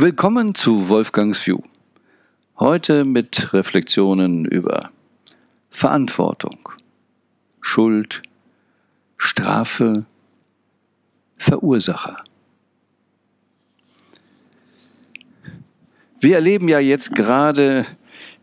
Willkommen zu Wolfgangs View. Heute mit Reflexionen über Verantwortung, Schuld, Strafe, Verursacher. Wir erleben ja jetzt gerade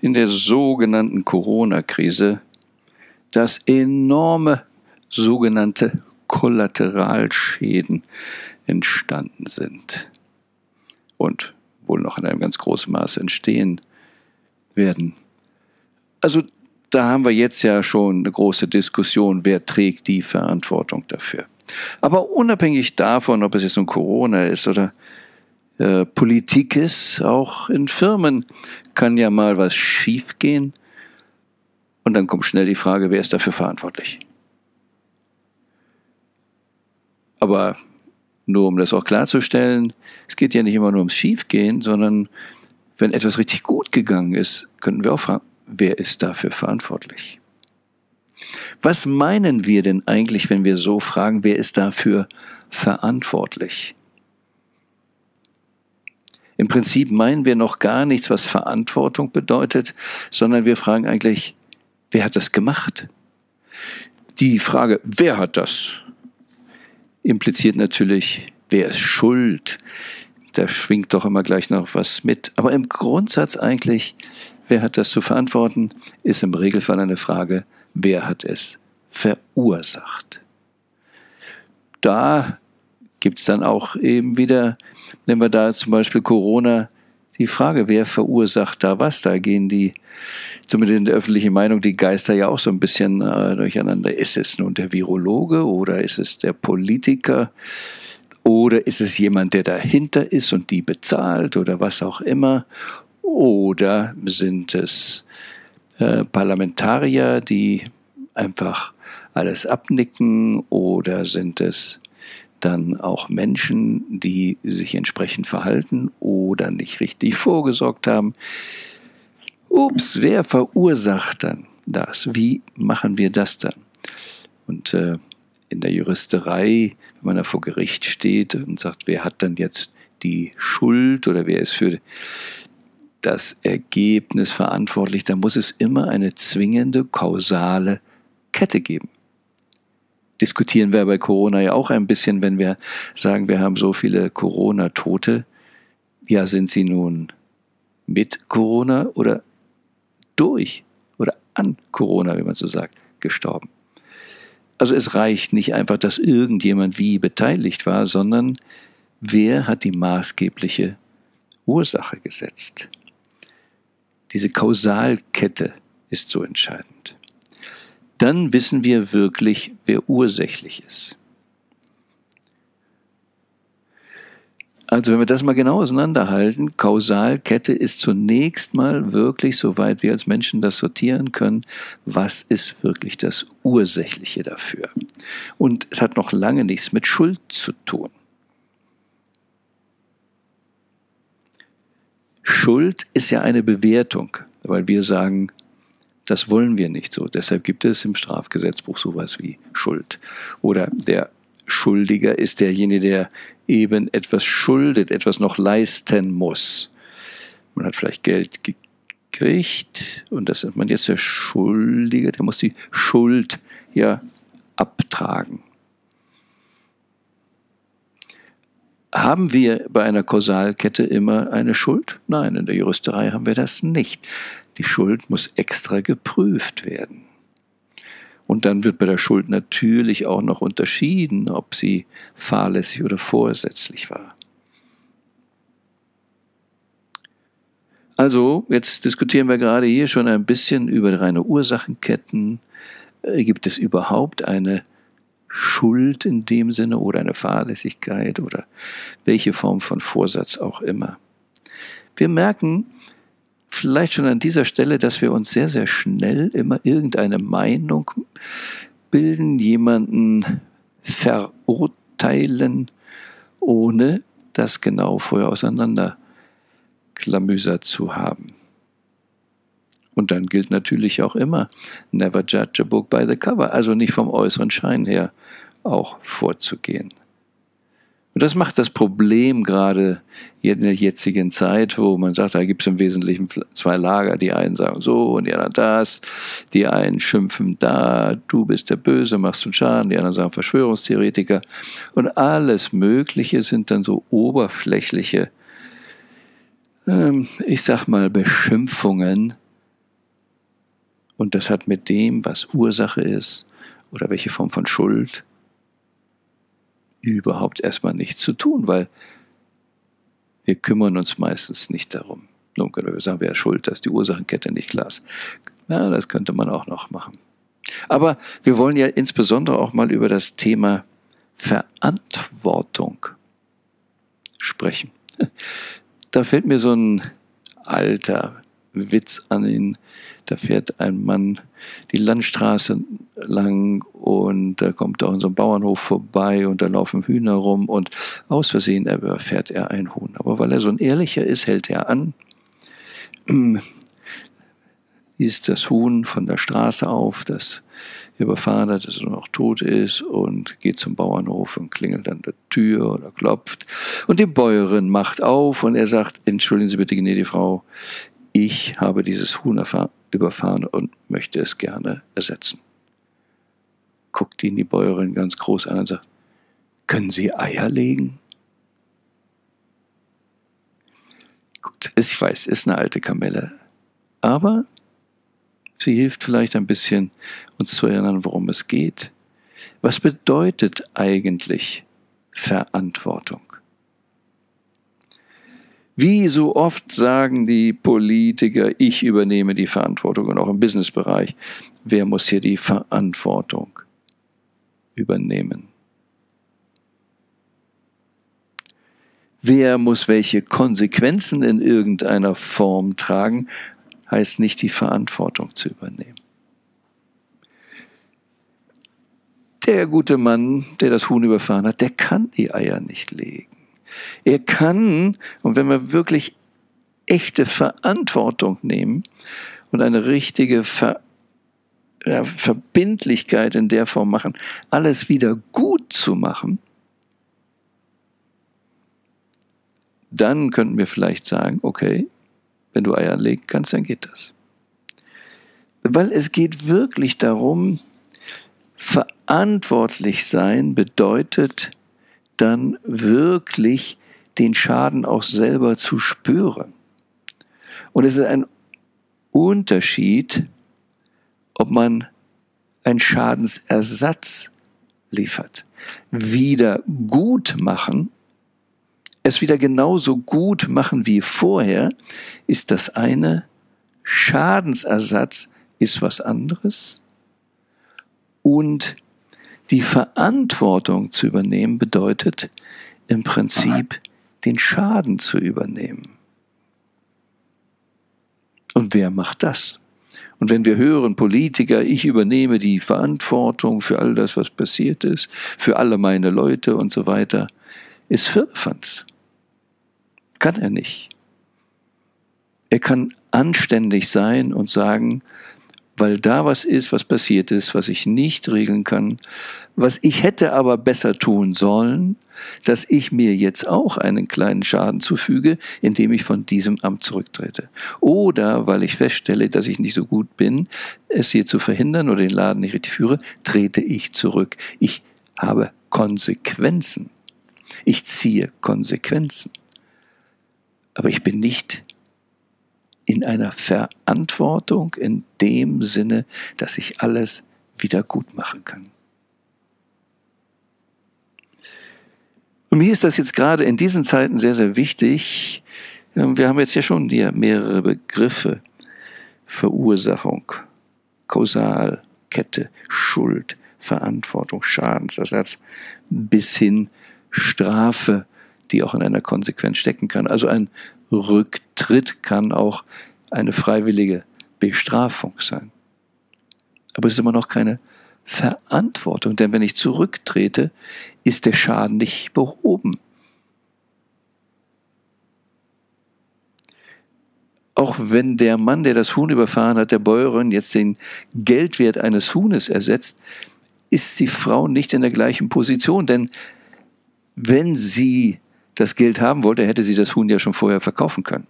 in der sogenannten Corona-Krise, dass enorme sogenannte Kollateralschäden entstanden sind und wohl noch in einem ganz großen Maße entstehen werden. Also da haben wir jetzt ja schon eine große Diskussion, wer trägt die Verantwortung dafür. Aber unabhängig davon, ob es jetzt nun Corona ist oder äh, Politik ist, auch in Firmen kann ja mal was schiefgehen. Und dann kommt schnell die Frage, wer ist dafür verantwortlich? Aber nur um das auch klarzustellen, es geht ja nicht immer nur ums Schiefgehen, sondern wenn etwas richtig gut gegangen ist, könnten wir auch fragen, wer ist dafür verantwortlich? Was meinen wir denn eigentlich, wenn wir so fragen, wer ist dafür verantwortlich? Im Prinzip meinen wir noch gar nichts, was Verantwortung bedeutet, sondern wir fragen eigentlich, wer hat das gemacht? Die Frage, wer hat das, impliziert natürlich, wer ist schuld? Da schwingt doch immer gleich noch was mit. Aber im Grundsatz eigentlich, wer hat das zu verantworten, ist im Regelfall eine Frage, wer hat es verursacht? Da gibt es dann auch eben wieder, nehmen wir da zum Beispiel Corona, die Frage, wer verursacht da was? Da gehen die, zumindest in der öffentlichen Meinung, die Geister ja auch so ein bisschen äh, durcheinander. Ist es nun der Virologe oder ist es der Politiker? Oder ist es jemand, der dahinter ist und die bezahlt oder was auch immer? Oder sind es äh, Parlamentarier, die einfach alles abnicken? Oder sind es dann auch Menschen, die sich entsprechend verhalten oder nicht richtig vorgesorgt haben. Ups, wer verursacht dann das? Wie machen wir das dann? Und äh, in der Juristerei, wenn man da vor Gericht steht und sagt, wer hat dann jetzt die Schuld oder wer ist für das Ergebnis verantwortlich, da muss es immer eine zwingende kausale Kette geben diskutieren wir bei Corona ja auch ein bisschen, wenn wir sagen, wir haben so viele Corona-Tote. Ja, sind sie nun mit Corona oder durch oder an Corona, wie man so sagt, gestorben? Also es reicht nicht einfach, dass irgendjemand wie beteiligt war, sondern wer hat die maßgebliche Ursache gesetzt? Diese Kausalkette ist so entscheidend dann wissen wir wirklich, wer ursächlich ist. Also wenn wir das mal genau auseinanderhalten, Kausalkette ist zunächst mal wirklich, soweit wir als Menschen das sortieren können, was ist wirklich das Ursächliche dafür. Und es hat noch lange nichts mit Schuld zu tun. Schuld ist ja eine Bewertung, weil wir sagen, das wollen wir nicht so. Deshalb gibt es im Strafgesetzbuch sowas wie Schuld. Oder der Schuldiger ist derjenige, der eben etwas schuldet, etwas noch leisten muss. Man hat vielleicht Geld gekriegt und das ist man jetzt der Schuldige, der muss die Schuld ja abtragen. Haben wir bei einer Kausalkette immer eine Schuld? Nein, in der Juristerei haben wir das nicht. Die Schuld muss extra geprüft werden. Und dann wird bei der Schuld natürlich auch noch unterschieden, ob sie fahrlässig oder vorsätzlich war. Also, jetzt diskutieren wir gerade hier schon ein bisschen über reine Ursachenketten. Äh, gibt es überhaupt eine Schuld in dem Sinne oder eine Fahrlässigkeit oder welche Form von Vorsatz auch immer? Wir merken, vielleicht schon an dieser Stelle, dass wir uns sehr, sehr schnell immer irgendeine Meinung bilden, jemanden verurteilen, ohne das genau vorher auseinanderklamüsert zu haben. Und dann gilt natürlich auch immer, never judge a book by the cover, also nicht vom äußeren Schein her auch vorzugehen. Und das macht das Problem gerade in der jetzigen Zeit, wo man sagt, da gibt es im Wesentlichen zwei Lager. Die einen sagen so und die anderen das. Die einen schimpfen da, du bist der Böse, machst du Schaden. Die anderen sagen Verschwörungstheoretiker. Und alles Mögliche sind dann so oberflächliche, ähm, ich sag mal, Beschimpfungen. Und das hat mit dem, was Ursache ist oder welche Form von Schuld, überhaupt erstmal nichts zu tun, weil wir kümmern uns meistens nicht darum. Nun können wir sagen, wer schuld, dass die Ursachenkette nicht klar ist. Na, das könnte man auch noch machen. Aber wir wollen ja insbesondere auch mal über das Thema Verantwortung sprechen. Da fällt mir so ein alter Witz an ihn. Da fährt ein Mann die Landstraße lang und da kommt auch in so einem Bauernhof vorbei und da laufen Hühner rum und aus Versehen überfährt er ein Huhn. Aber weil er so ein Ehrlicher ist, hält er an, liest das Huhn von der Straße auf, das überfahren hat, dass er noch tot ist und geht zum Bauernhof und klingelt an der Tür oder klopft. Und die Bäuerin macht auf und er sagt, entschuldigen Sie bitte, gnädige Frau, ich habe dieses Huhn überfahren und möchte es gerne ersetzen. Guckt ihn die Bäuerin ganz groß an und sagt, können Sie Eier legen? Gut, ich weiß, ist eine alte Kamelle. Aber sie hilft vielleicht ein bisschen, uns zu erinnern, worum es geht. Was bedeutet eigentlich Verantwortung? Wie so oft sagen die Politiker, ich übernehme die Verantwortung und auch im Businessbereich. Wer muss hier die Verantwortung übernehmen? Wer muss welche Konsequenzen in irgendeiner Form tragen, heißt nicht die Verantwortung zu übernehmen. Der gute Mann, der das Huhn überfahren hat, der kann die Eier nicht legen. Er kann, und wenn wir wirklich echte Verantwortung nehmen und eine richtige Ver ja, Verbindlichkeit in der Form machen, alles wieder gut zu machen, dann könnten wir vielleicht sagen, okay, wenn du Eier legen kannst, dann geht das. Weil es geht wirklich darum, verantwortlich sein bedeutet, dann wirklich den Schaden auch selber zu spüren. Und es ist ein Unterschied, ob man einen Schadensersatz liefert. Wieder gut machen, es wieder genauso gut machen wie vorher, ist das eine. Schadensersatz ist was anderes. Und die Verantwortung zu übernehmen bedeutet im Prinzip den Schaden zu übernehmen. Und wer macht das? Und wenn wir hören, Politiker, ich übernehme die Verantwortung für all das, was passiert ist, für alle meine Leute und so weiter, ist Firlefanz. Kann er nicht. Er kann anständig sein und sagen, weil da was ist, was passiert ist, was ich nicht regeln kann, was ich hätte aber besser tun sollen, dass ich mir jetzt auch einen kleinen Schaden zufüge, indem ich von diesem Amt zurücktrete. Oder weil ich feststelle, dass ich nicht so gut bin, es hier zu verhindern oder den Laden nicht richtig führe, trete ich zurück. Ich habe Konsequenzen. Ich ziehe Konsequenzen. Aber ich bin nicht in einer Verantwortung in dem Sinne, dass ich alles wieder gut machen kann. Und mir ist das jetzt gerade in diesen Zeiten sehr, sehr wichtig. Ähm, wir haben jetzt ja schon hier mehrere Begriffe. Verursachung, Kausal, Kette, Schuld, Verantwortung, Schadensersatz bis hin Strafe, die auch in einer Konsequenz stecken kann. Also ein Rücktritt kann auch eine freiwillige Bestrafung sein. Aber es ist immer noch keine Verantwortung, denn wenn ich zurücktrete, ist der Schaden nicht behoben. Auch wenn der Mann, der das Huhn überfahren hat, der Bäuerin jetzt den Geldwert eines Huhnes ersetzt, ist die Frau nicht in der gleichen Position, denn wenn sie das Geld haben wollte, hätte sie das Huhn ja schon vorher verkaufen können.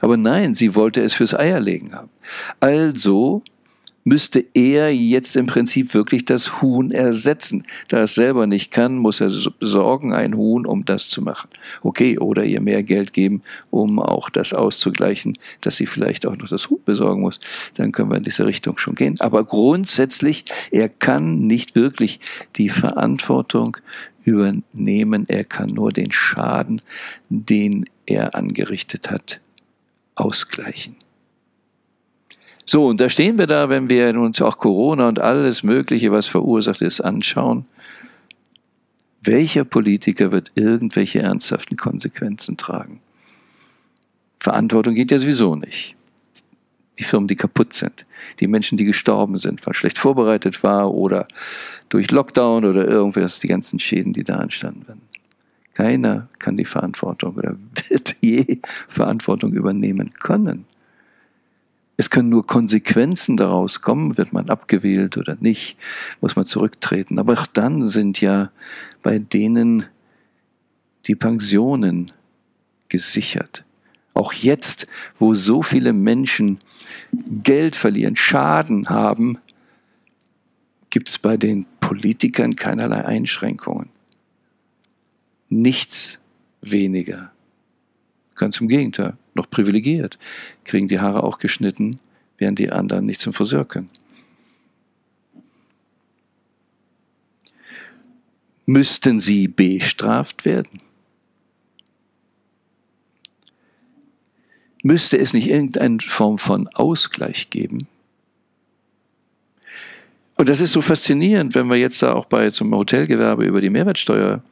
Aber nein, sie wollte es fürs Eierlegen haben. Also müsste er jetzt im Prinzip wirklich das Huhn ersetzen. Da er es selber nicht kann, muss er besorgen ein Huhn, um das zu machen. Okay, oder ihr mehr Geld geben, um auch das auszugleichen, dass sie vielleicht auch noch das Huhn besorgen muss. Dann können wir in diese Richtung schon gehen. Aber grundsätzlich, er kann nicht wirklich die Verantwortung übernehmen. Er kann nur den Schaden, den er angerichtet hat, ausgleichen. So, und da stehen wir da, wenn wir uns auch Corona und alles Mögliche, was verursacht ist, anschauen. Welcher Politiker wird irgendwelche ernsthaften Konsequenzen tragen? Verantwortung geht ja sowieso nicht. Die Firmen, die kaputt sind, die Menschen, die gestorben sind, weil schlecht vorbereitet war oder durch Lockdown oder irgendwas, die ganzen Schäden, die da entstanden werden. Keiner kann die Verantwortung oder wird je Verantwortung übernehmen können. Es können nur Konsequenzen daraus kommen, wird man abgewählt oder nicht, muss man zurücktreten. Aber auch dann sind ja bei denen die Pensionen gesichert. Auch jetzt, wo so viele Menschen Geld verlieren, Schaden haben, gibt es bei den Politikern keinerlei Einschränkungen. Nichts weniger. Ganz im Gegenteil noch privilegiert, kriegen die Haare auch geschnitten, während die anderen nicht zum Friseur können. Müssten sie bestraft werden? Müsste es nicht irgendeine Form von Ausgleich geben? Und das ist so faszinierend, wenn wir jetzt da auch bei zum Hotelgewerbe über die Mehrwertsteuer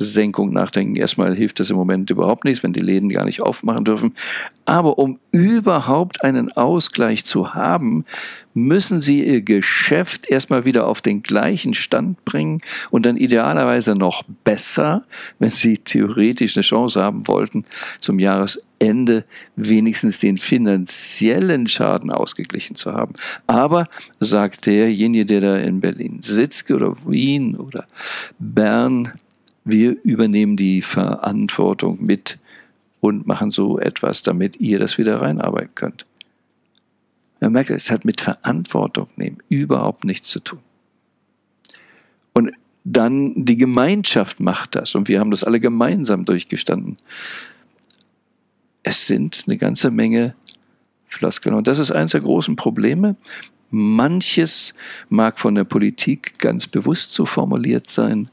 Senkung nachdenken. Erstmal hilft das im Moment überhaupt nichts, wenn die Läden gar nicht aufmachen dürfen. Aber um überhaupt einen Ausgleich zu haben, müssen sie ihr Geschäft erstmal wieder auf den gleichen Stand bringen und dann idealerweise noch besser, wenn sie theoretisch eine Chance haben wollten, zum Jahresende wenigstens den finanziellen Schaden ausgeglichen zu haben. Aber, sagt derjenige, der da in Berlin sitzt oder Wien oder Bern, wir übernehmen die Verantwortung mit und machen so etwas, damit ihr das wieder reinarbeiten könnt. Man merkt, es hat mit Verantwortung nehmen überhaupt nichts zu tun. Und dann die Gemeinschaft macht das und wir haben das alle gemeinsam durchgestanden. Es sind eine ganze Menge Floskeln und das ist eines der großen Probleme. Manches mag von der Politik ganz bewusst so formuliert sein,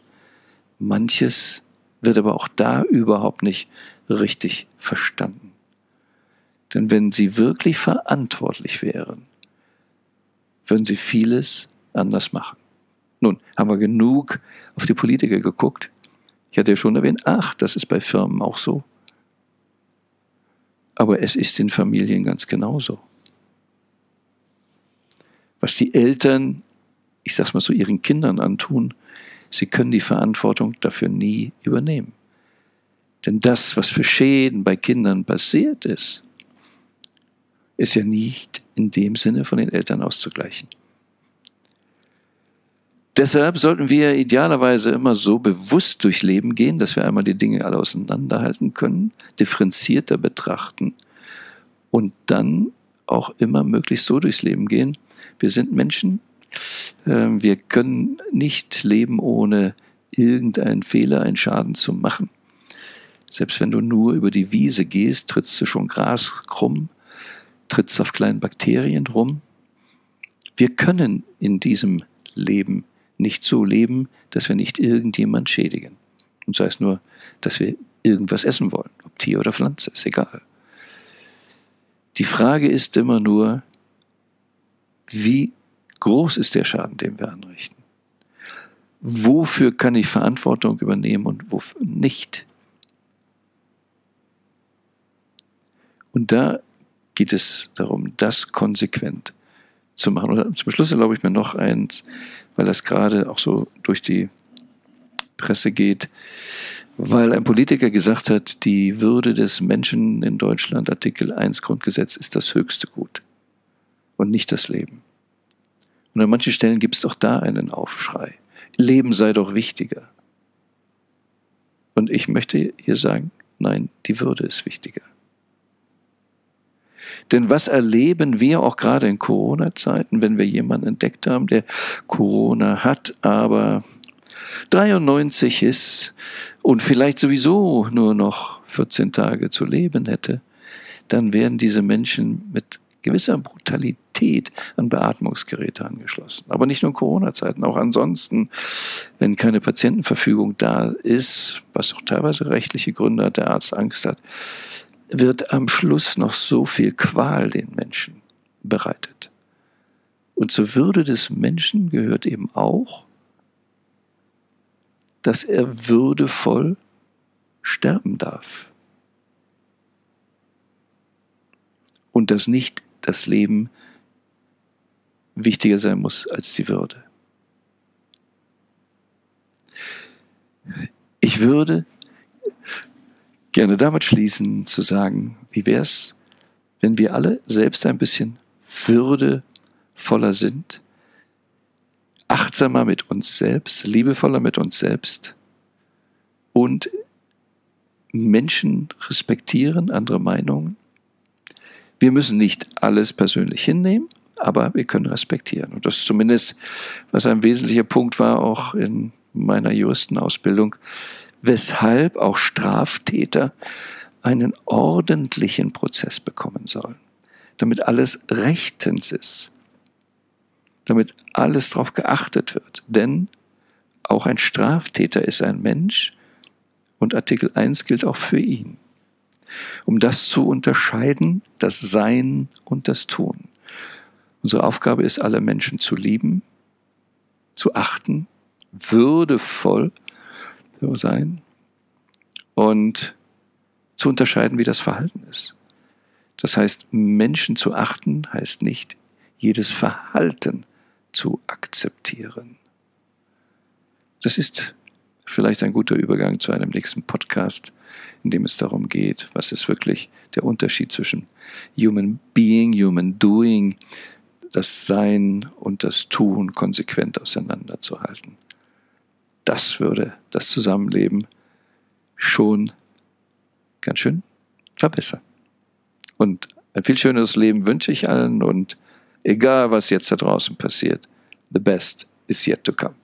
Manches wird aber auch da überhaupt nicht richtig verstanden. Denn wenn sie wirklich verantwortlich wären, würden sie vieles anders machen. Nun, haben wir genug auf die Politiker geguckt. Ich hatte ja schon erwähnt, ach, das ist bei Firmen auch so. Aber es ist in Familien ganz genauso. Was die Eltern, ich sag's mal so, ihren Kindern antun, Sie können die Verantwortung dafür nie übernehmen. Denn das, was für Schäden bei Kindern passiert ist, ist ja nicht in dem Sinne von den Eltern auszugleichen. Deshalb sollten wir idealerweise immer so bewusst durchs Leben gehen, dass wir einmal die Dinge alle auseinanderhalten können, differenzierter betrachten und dann auch immer möglichst so durchs Leben gehen. Wir sind Menschen, ähm, wir können nicht leben, ohne irgendeinen Fehler, einen Schaden zu machen. Selbst wenn du nur über die Wiese gehst, trittst du schon Gras krumm, trittst auf kleinen Bakterien rum. Wir können in diesem Leben nicht so leben, dass wir nicht irgendjemand schädigen. Und sei es nur, dass wir irgendwas essen wollen, ob Tier oder Pflanze, ist egal. Die Frage ist immer nur, wie groß ist der Schaden, den wir anrichten? Wofür kann ich Verantwortung übernehmen und wofür nicht? Und da geht es darum, das konsequent zu machen. Und zum Schluss erlaube ich mir noch eins, weil das gerade auch so durch die Presse geht, weil ein Politiker gesagt hat, die Würde des Menschen in Deutschland, Artikel 1 Grundgesetz, ist das höchste Gut und nicht das Leben. Und an manchen Stellen gibt es auch da einen Aufschrei. Leben sei doch wichtiger. Und ich möchte hier sagen, nein, die Würde ist wichtiger. Denn was erleben wir auch gerade in Corona-Zeiten, wenn wir jemanden entdeckt haben, der Corona hat, aber 93 ist und vielleicht sowieso nur noch 14 Tage zu leben hätte, dann werden diese Menschen mit gewisser Brutalität an Beatmungsgeräte angeschlossen. Aber nicht nur in Corona-Zeiten, auch ansonsten, wenn keine Patientenverfügung da ist, was auch teilweise rechtliche Gründe hat, der Arzt Angst hat, wird am Schluss noch so viel Qual den Menschen bereitet. Und zur Würde des Menschen gehört eben auch, dass er würdevoll sterben darf. Und dass nicht das Leben wichtiger sein muss als die Würde. Ich würde gerne damit schließen, zu sagen, wie wäre es, wenn wir alle selbst ein bisschen würdevoller sind, achtsamer mit uns selbst, liebevoller mit uns selbst und Menschen respektieren, andere Meinungen. Wir müssen nicht alles persönlich hinnehmen, aber wir können respektieren. Und das ist zumindest, was ein wesentlicher Punkt war, auch in meiner Juristenausbildung, weshalb auch Straftäter einen ordentlichen Prozess bekommen sollen, damit alles rechtens ist, damit alles darauf geachtet wird. Denn auch ein Straftäter ist ein Mensch und Artikel 1 gilt auch für ihn. Um das zu unterscheiden, das Sein und das Tun. Unsere Aufgabe ist, alle Menschen zu lieben, zu achten, würdevoll sein und zu unterscheiden, wie das Verhalten ist. Das heißt, Menschen zu achten heißt nicht, jedes Verhalten zu akzeptieren. Das ist vielleicht ein guter Übergang zu einem nächsten Podcast, in dem es darum geht, was ist wirklich der Unterschied zwischen Human Being, Human Doing, das Sein und das Tun konsequent auseinanderzuhalten das würde das Zusammenleben schon ganz schön verbessern. Und ein viel schöneres Leben wünsche ich allen und egal was jetzt da draußen passiert, the best is yet to come.